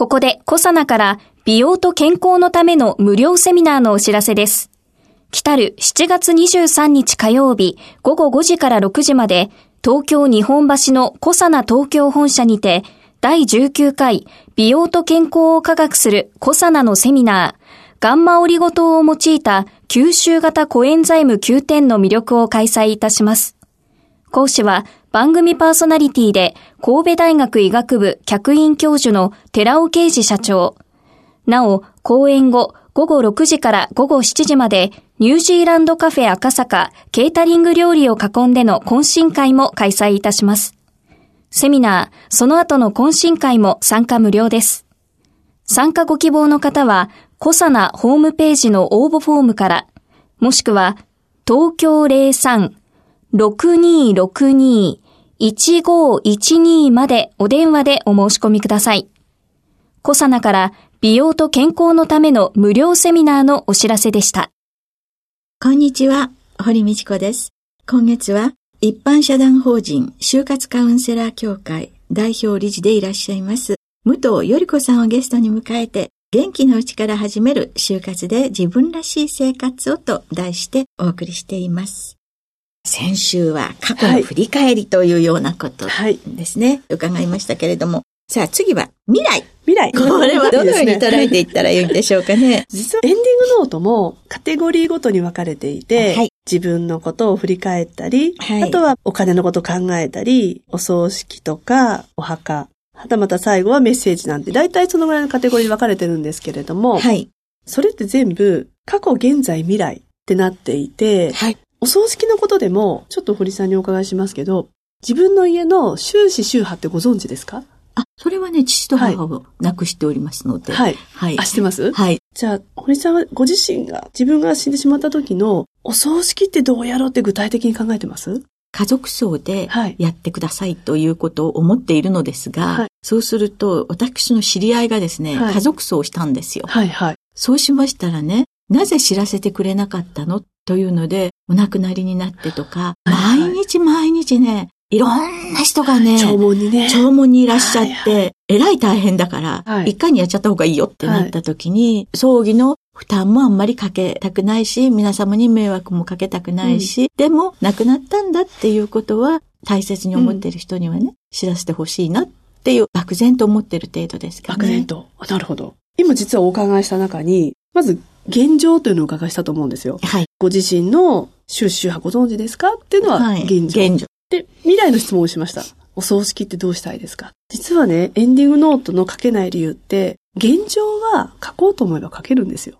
ここでコサナから美容と健康のための無料セミナーのお知らせです来る7月23日火曜日午後5時から6時まで東京日本橋のコサナ東京本社にて第19回美容と健康を科学するコサナのセミナーガンマオリゴ糖を用いた吸収型コエンザイム9点の魅力を開催いたします。講師は番組パーソナリティで神戸大学医学部客員教授の寺尾啓二社長。なお、講演後午後6時から午後7時までニュージーランドカフェ赤坂ケータリング料理を囲んでの懇親会も開催いたします。セミナー、その後の懇親会も参加無料です。参加ご希望の方は、コサナホームページの応募フォームから、もしくは、東京03-6262 1512までお電話でお申し込みください。コサナから美容と健康のための無料セミナーのお知らせでした。こんにちは、堀道子です。今月は一般社団法人就活カウンセラー協会代表理事でいらっしゃいます武藤より子さんをゲストに迎えて元気のうちから始める就活で自分らしい生活をと題してお送りしています。先週は過去の振り返りというようなことですね。はい、伺いましたけれども。さあ次は未来。未来。これはどのように捉えていったらいいんでしょうかね。実はエンディングノートもカテゴリーごとに分かれていて、はい、自分のことを振り返ったり、はい、あとはお金のことを考えたり、お葬式とかお墓、はたまた最後はメッセージなんて、大体そのぐらいのカテゴリーに分かれてるんですけれども、はい。それって全部、過去、現在、未来ってなっていて、はい。お葬式のことでも、ちょっと堀さんにお伺いしますけど、自分の家の終始宗派ってご存知ですか？あ、それはね、父と母を亡くしておりますので。はい。はい。あ、知ってます？はい。じゃあ、堀さんはご自身が、自分が死んでしまった時の、お葬式ってどうやろうって具体的に考えてます？家族葬でやってくださいということを思っているのですが、はい、そうすると私の知り合いがですね、はい、家族葬をしたんですよ。はいはい。そうしましたらね、なぜ知らせてくれなかったの？というので、お亡くなりになってとか、毎日毎日ね、いろんな人がね、弔問にね、弔問にいらっしゃって、えらい大変だから、一回にやっちゃった方がいいよってなった時に、葬儀の負担もあんまりかけたくないし、皆様に迷惑もかけたくないし、うん、でも亡くなったんだっていうことは大切に思ってる人にはね、うん、知らせてほしいなっていう漠然と思ってる程度ですかね。漠然と。なるほど。今実はお伺いした中に、まず現状というのをお伺いしたと思うんですよ。はい。ご自身の収集派ご存知ですか？っていうのは現状。はい、現状。で、未来の質問をしました。お葬式ってどうしたいですか？実はね、エンディングノートの書けない理由って、現状は書こうと思えば書けるんですよ。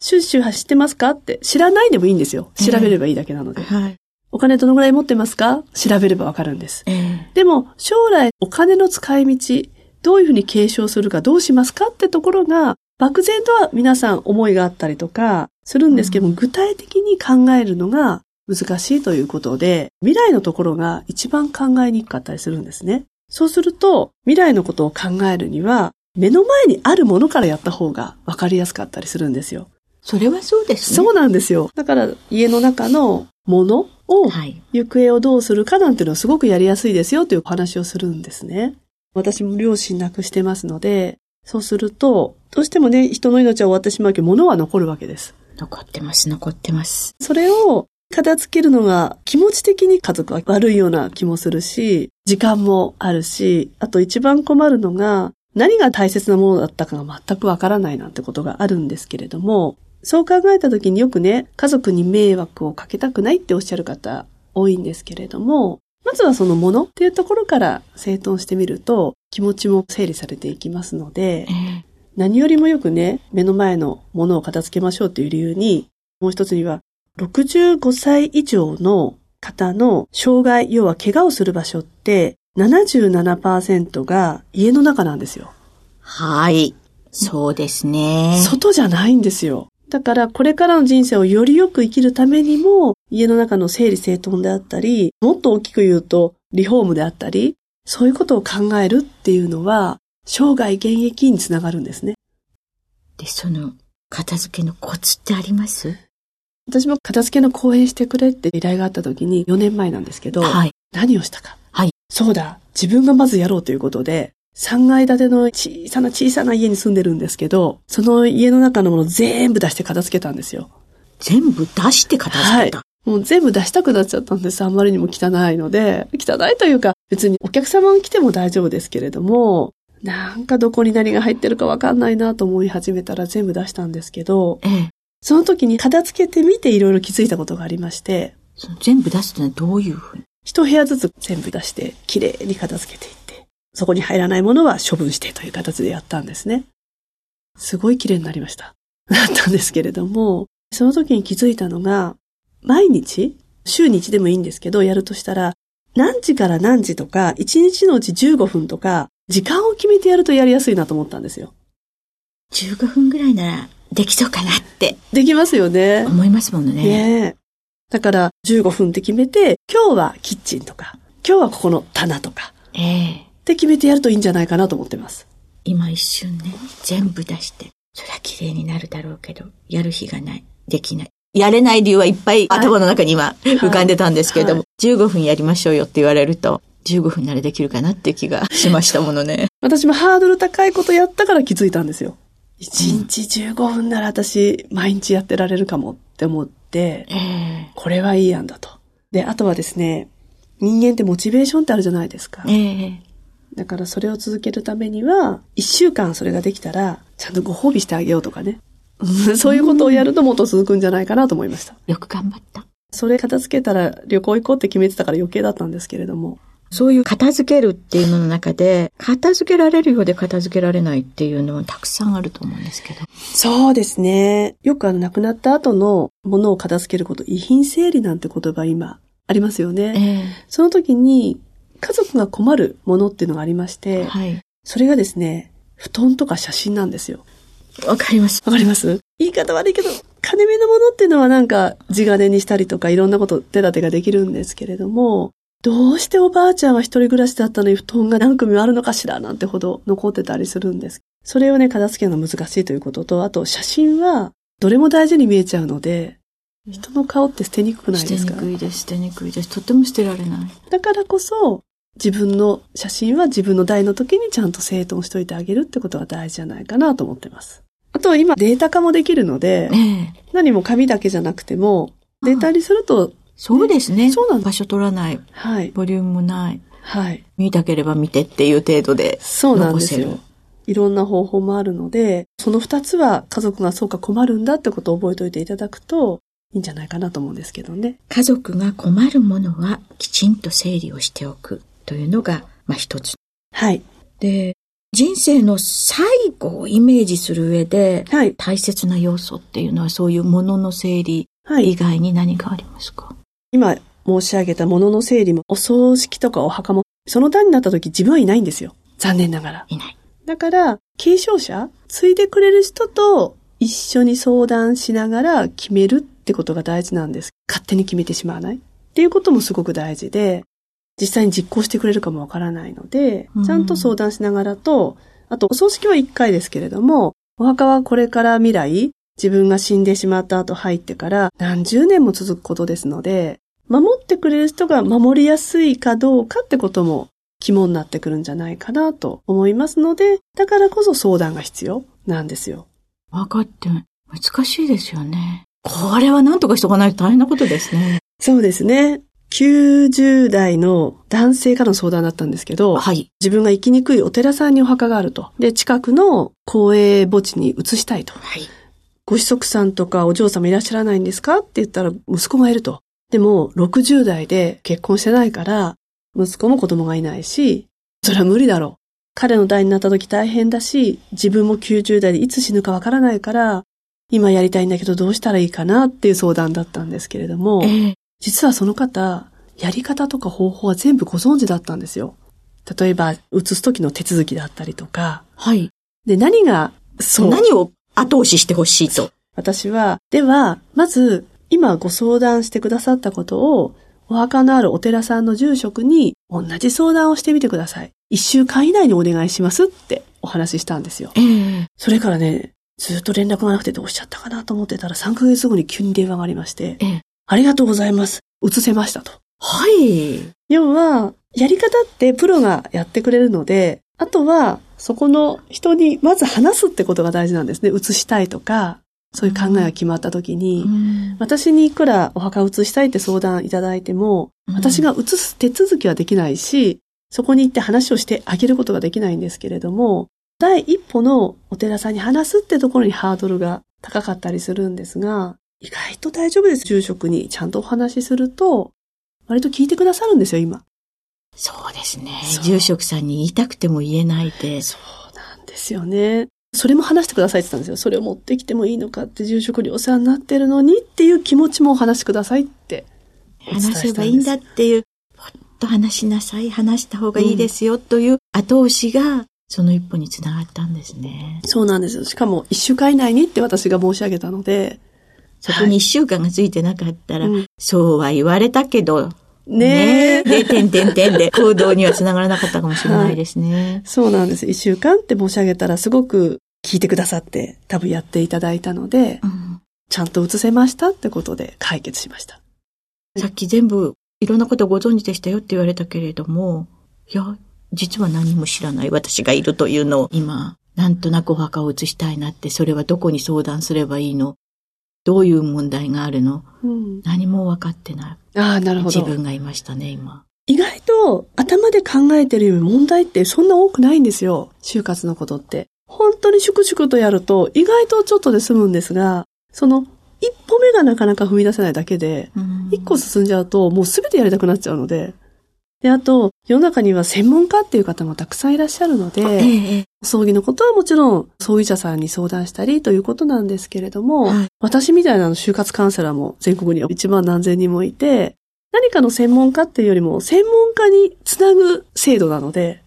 シュッシュ走ってますか？って知らないでもいいんですよ。調べればいいだけなので。はい。お金どのぐらい持ってますか？調べればわかるんです。えー、でも、将来お金の使い道、どういうふうに継承するかどうしますか？ってところが、漠然とは皆さん思いがあったりとかするんですけども、うん、具体的に考えるのが難しいということで、未来のところが一番考えにくかったりするんですね。そうすると、未来のことを考えるには、目の前にあるものからやった方が分かりやすかったりするんですよ。それはそうですね。そうなんですよ。だから家の中のものを、行方をどうするかなんていうのはすごくやりやすいですよというお話をするんですね。私も両親亡くしてますので、そうすると、どうしてもね、人の命は終わってしまうけど、物は残るわけです。残ってます、残ってます。それを片付けるのが気持ち的に家族は悪いような気もするし、時間もあるし、あと一番困るのが、何が大切なものだったかが全くわからないなんてことがあるんですけれども、そう考えた時によくね、家族に迷惑をかけたくないっておっしゃる方多いんですけれども、まずはそのものっていうところから整頓してみると気持ちも整理されていきますので、何よりもよくね、目の前のものを片付けましょうっていう理由に、もう一つには、65歳以上の方の障害、要は怪我をする場所って77%が家の中なんですよ。はい。そうですね。外じゃないんですよ。だからこれからの人生をよりよく生きるためにも、家の中の整理整頓であったり、もっと大きく言うとリフォームであったり、そういうことを考えるっていうのは、生涯現役につながるんですね。で、その、片付けのコツってあります？私も片付けの講演してくれって依頼があった時に4年前なんですけど、はい、何をしたか。はい。そうだ、自分がまずやろうということで、3階建ての小さな小さな家に住んでるんですけど、その家の中のもの全部出して片付けたんですよ。全部出して片付けた、はい、もう全部出したくなっちゃったんです。あんまりにも汚いので。汚いというか、別にお客様が来ても大丈夫ですけれども、なんかどこに何が入ってるかわかんないなと思い始めたら全部出したんですけど、ええ、その時に片付けてみていろいろ気づいたことがありまして、その全部出すってのはどういうふうに？一部屋ずつ全部出して、きれいに片付けていって、そこに入らないものは処分してという形でやったんですね。すごい綺麗になりました。なったんですけれども、その時に気づいたのが、毎日、週に1でもいいんですけど、やるとしたら、何時から何時とか、1日のうち15分とか、時間を決めてやるとやりやすいなと思ったんですよ。15分ぐらいならできそうかなって。できますよね。思いますもんね。ねだから15分って決めて、今日はキッチンとか、今日はここの棚とか。ええー。って決めてやるといいんじゃないかなと思ってます。今一瞬ね、全部出して、そりゃ綺麗になるだろうけど、やる日がない。できない。やれない理由はいっぱい頭の中に今浮かんでたんですけれども、はいはい、15分やりましょうよって言われると、15分ならできるかなって気がしましたものね。私もハードル高いことやったから気づいたんですよ。1日15分なら私毎日やってられるかもって思って、えー、これはいい案だと。で、あとはですね、人間ってモチベーションってあるじゃないですか。えー、だからそれを続けるためには、1週間それができたら、ちゃんとご褒美してあげようとかね。そういうことをやるともっと続くんじゃないかなと思いました。よく頑張った。それ片付けたら旅行行こうって決めてたから余計だったんですけれども。そういう片付けるっていうのの中で、片付けられるようで片付けられないっていうのはたくさんあると思うんですけど。そうですね。よくあの亡くなった後のものを片付けること、遺品整理なんて言葉今ありますよね。えー、その時に家族が困るものっていうのがありまして、はい、それがですね、布団とか写真なんですよ。わかります。わかります？言い方悪いけど、金目のものっていうのはなんか地金にしたりとかいろんなこと手立てができるんですけれども、どうしておばあちゃんは一人暮らしだったのに布団が何組もあるのかしらなんてほど残ってたりするんです。それをね、片付けるの難しいということと、あと写真はどれも大事に見えちゃうので、人の顔って捨てにくくないですか？捨てにくいです、捨てにくいです。とても捨てられない。だからこそ、自分の写真は自分の代の時にちゃんと整頓しといてあげるってことが大事じゃないかなと思ってます。あと今データ化もできるので、ええ、何も紙だけじゃなくても、データにするとそうですね。そうなん場所取らない。はい。ボリュームもない。はい。見たければ見てっていう程度でそうなんですよ。いろんな方法もあるので、その二つは家族がそうか困るんだってことを覚えておいていただくといいんじゃないかなと思うんですけどね。家族が困るものはきちんと整理をしておくというのが、まあ一つ。はい。で、人生の最後をイメージする上で、はい、大切な要素っていうのはそういうものの整理以外に何かありますか、はい今申し上げたものの整理も、お葬式とかお墓も、その段になった時自分はいないんですよ。残念ながら。いない。だから、継承者継いでくれる人と一緒に相談しながら決めるってことが大事なんです。勝手に決めてしまわない。っていうこともすごく大事で、実際に実行してくれるかもわからないので、ちゃんと相談しながらと、あと、お葬式は一回ですけれども、お墓はこれから未来、自分が死んでしまった後入ってから何十年も続くことですので、守ってくれる人が守りやすいかどうかってことも肝になってくるんじゃないかなと思いますので、だからこそ相談が必要なんですよ。分かって難しいですよね。これは何とかしとかないと大変なことですね。そうですね。90代の男性からの相談だったんですけど、はい、自分が生きにくいお寺さんにお墓があると。で、近くの公営墓地に移したいと。はい、ご子息さんとかお嬢様いらっしゃらないんですか？って言ったら息子がいると。でも、60代で結婚してないから、息子も子供がいないし、それは無理だろう。彼の代になった時大変だし、自分も90代でいつ死ぬかわからないから、今やりたいんだけどどうしたらいいかなっていう相談だったんですけれども、えー、実はその方、やり方とか方法は全部ご存知だったんですよ。例えば、移す時の手続きだったりとか、はい。で、何がそう。何を後押ししてほしいと。私は、では、まず、今ご相談してくださったことを、お墓のあるお寺さんの住職に同じ相談をしてみてください。一週間以内にお願いしますってお話ししたんですよ。えー、それからね、ずっと連絡がなくてどうしちゃったかなと思ってたら3ヶ月後に急に電話がありまして、えー、ありがとうございます。移せましたと。はい。要は、やり方ってプロがやってくれるので、あとは、そこの人にまず話すってことが大事なんですね。移したいとか、そういう考えが決まった時に、うん、私にいくらお墓を移したいって相談いただいても、私が移す手続きはできないし、そこに行って話をしてあげることができないんですけれども、第一歩のお寺さんに話すってところにハードルが高かったりするんですが、意外と大丈夫です。住職にちゃんとお話しすると、割と聞いてくださるんですよ、今。そうですね。住職さんに言いたくても言えないで。そうなんですよね。それも話してくださいって言ったんですよ。それを持ってきてもいいのかって住職にお世話になってるのにっていう気持ちもお話しくださいって話せばいいんだっていう、もっと話しなさい、話した方がいいですよという後押しが、その一歩につながったんですね。そうなんですよ。しかも一週間以内にって私が申し上げたので。そこに一週間がついてなかったら、はい、そうは言われたけど、ねえ。で、てんてんてんで行動にはつながらなかったかもしれないですね。はい、そうなんです。一週間って申し上げたらすごく聞いてくださって多分やっていただいたので、うん、ちゃんと移せましたってことで解決しました。さっき全部いろんなことご存知でしたよって言われたけれども、いや、実は何も知らない私がいるというのを今、なんとなくお墓を移したいなって、それはどこに相談すればいいのどういう問題があるの、うん、何も分かってない。ああ、なるほど。自分がいましたね、今。意外と頭で考えてるより問題ってそんな多くないんですよ。就活のことって。本当に粛々とやると意外とちょっとで済むんですが、その一歩目がなかなか踏み出せないだけで、一個進んじゃうともうすべてやりたくなっちゃうので、で、あと、世の中には専門家っていう方もたくさんいらっしゃるので、ええ、葬儀のことはもちろん、葬儀者さんに相談したりということなんですけれども、はい、私みたいな就活カウンセラーも全国には一万何千人もいて、何かの専門家っていうよりも、専門家につなぐ制度なので、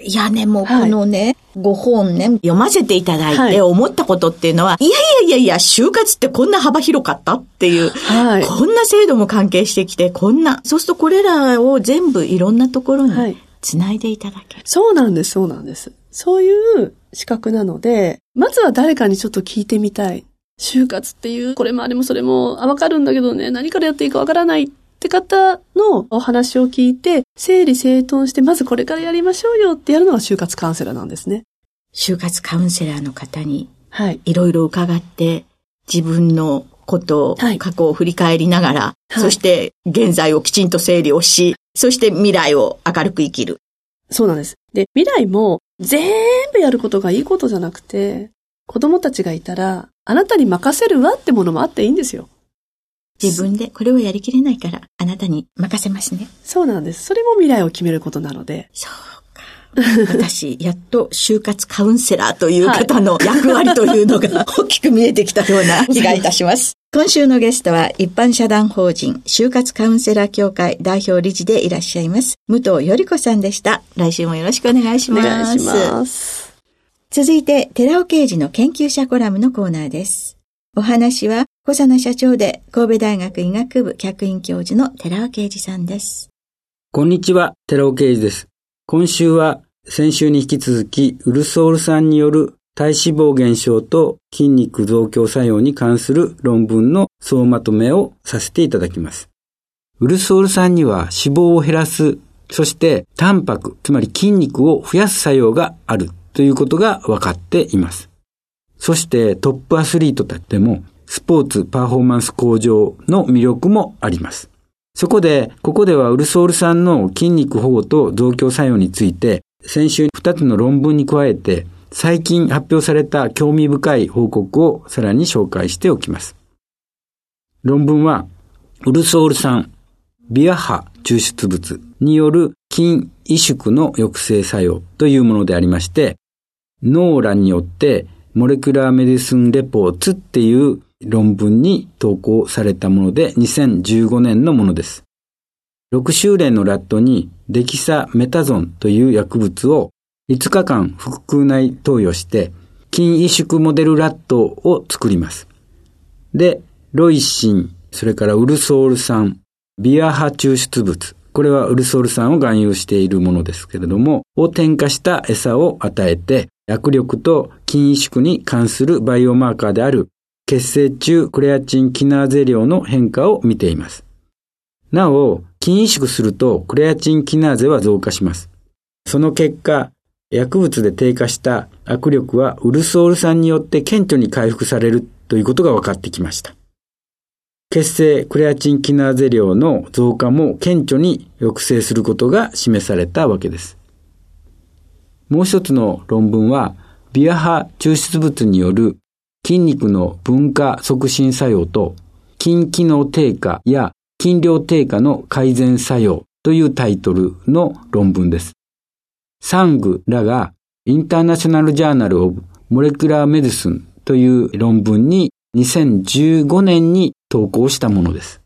いやね、もうこのね、はい、ご本ね、読ませていただいて思ったことっていうのは、はい、いやいやいやいや、就活ってこんな幅広かったっていう、はい、こんな制度も関係してきて、こんな、そうするとこれらを全部いろんなところに繋いでいただける、そうなんです、そうなんです。そういう資格なので、まずは誰かにちょっと聞いてみたい。就活っていう、これもあれもそれも、あ、わかるんだけどね、何からやっていいかわからないって方のお話を聞いて、整理整頓して、まずこれからやりましょうよってやるのが就活カウンセラーなんですね。就活カウンセラーの方に、はい。いろいろ伺って、自分のことを、過去を振り返りながら、はい、そして現在をきちんと整理をし、そして未来を明るく生きる。そうなんです。で、未来も全部やることがいいことじゃなくて、子供たちがいたら、あなたに任せるわってものもあっていいんですよ。自分でこれをやりきれないから、あなたに任せますね。そうなんです。それも未来を決めることなので。そうか。私、やっと就活カウンセラーという方の役割というのが 大きく見えてきたような気がいたします。今週のゲストは一般社団法人就活カウンセラー協会代表理事でいらっしゃいます。武藤より子さんでした。来週もよろしくお願いします。お願いします。続いて、寺尾刑事の研究者コラムのコーナーです。お話は小佐奈社長で神戸大学医学部客員教授の寺尾啓二さんです。こんにちは、寺尾啓二です。今週は先週に引き続き、ウルソール酸による体脂肪減少と筋肉増強作用に関する論文の総まとめをさせていただきます。ウルソール酸には脂肪を減らす、そしてタンパク、つまり筋肉を増やす作用があるということが分かっています。そしてトップアスリートたちでもスポーツパフォーマンス向上の魅力もあります。そこで、ここではウルソール酸の筋肉保護と増強作用について、先週2つの論文に加えて、最近発表された興味深い報告をさらに紹介しておきます。論文は、ウルソール酸、ビア波抽出物による筋萎縮の抑制作用というものでありまして、ノーラによってモレクラーメディスンレポーツっていう論文に投稿されたもので2015年のものです。6週連のラットにデキサメタゾンという薬物を5日間腹腔内投与して筋萎縮モデルラットを作ります。で、ロイシン、それからウルソール酸、ビア波抽出物、これはウルソール酸を含有しているものですけれども、を添加した餌を与えて、握力と筋萎縮に関するバイオマーカーである血清中クレアチンキナーゼ量の変化を見ています。なお、筋萎縮するとクレアチンキナーゼは増加します。その結果、薬物で低下した握力はウルソール酸によって顕著に回復されるということが分かってきました。血清クレアチンキナーゼ量の増加も顕著に抑制することが示されたわけです。もう一つの論文は、ビア波抽出物による筋肉の分化促進作用と筋機能低下や筋量低下の改善作用というタイトルの論文です。サングらがインターナショナルジャーナルオブモレクラーメディスンという論文に2015年に投稿したものです。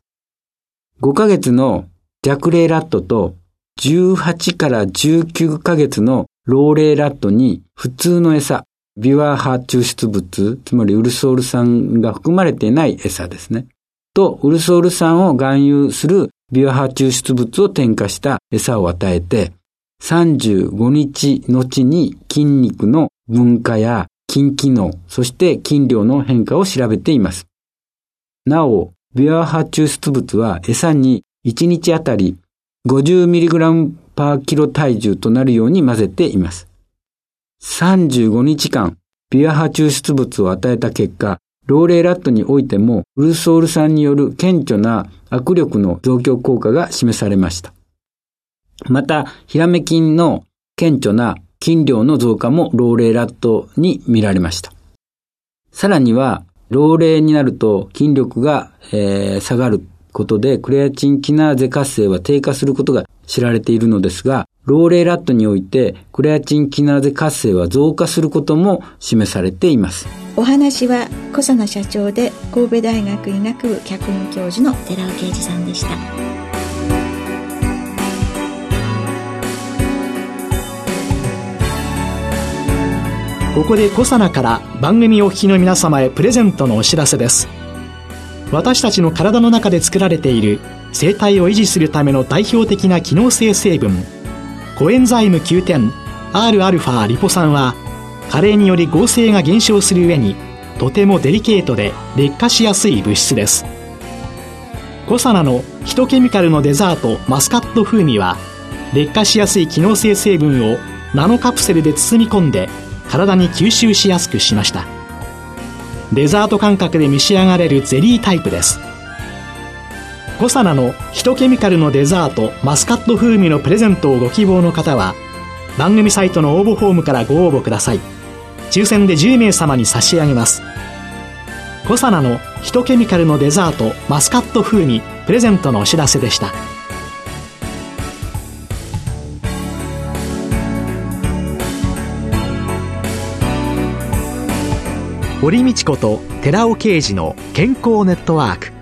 5ヶ月の弱齢ラットと18から19ヶ月の老齢ラットに普通の餌、ビワ波抽出物、つまりウルソール酸が含まれていない餌ですね。と、ウルソール酸を含有するビワ波抽出物を添加した餌を与えて、35日後に筋肉の分化や筋機能、そして筋量の変化を調べています。なお、ビア波抽出物は餌に1日あたり 50mg パーキロ体重となるように混ぜています。35日間、ビア波抽出物を与えた結果、老齢ラットにおいても、ウルソール酸による顕著な握力の増強効果が示されました。また、ヒラメ菌の顕著な筋量の増加も老齢ラットに見られました。さらには、老齢になると筋力が、えー、下がることで、クレアチンキナーゼ活性は低下することが知られているのですが、老齢ラットにおいてクレアチンキナーゼ活性は増加することも示されています。お話は小佐奈社長で神戸大学医学部客員教授の寺尾啓二さんでした。ここで小佐奈から番組お聞きの皆様へプレゼントのお知らせです。私たちの体の中で作られている生態を維持するための代表的な機能性成分コエンザイム9点 Rα リポ酸は加齢により合成が減少する上にとてもデリケートで劣化しやすい物質です。コサナのヒトケミカルのデザートマスカット風味は劣化しやすい機能性成分をナノカプセルで包み込んで体に吸収しやすくしました。デザート感覚で召し上がれるゼリータイプです。コサナのヒトケミカルのデザートマスカット風味のプレゼントをご希望の方は番組サイトの応募フォームからご応募ください。抽選で10名様に差し上げます。コサナのヒトケミカルのデザートマスカット風味プレゼントのお知らせでした。堀道子と寺尾啓二の健康ネットワーク。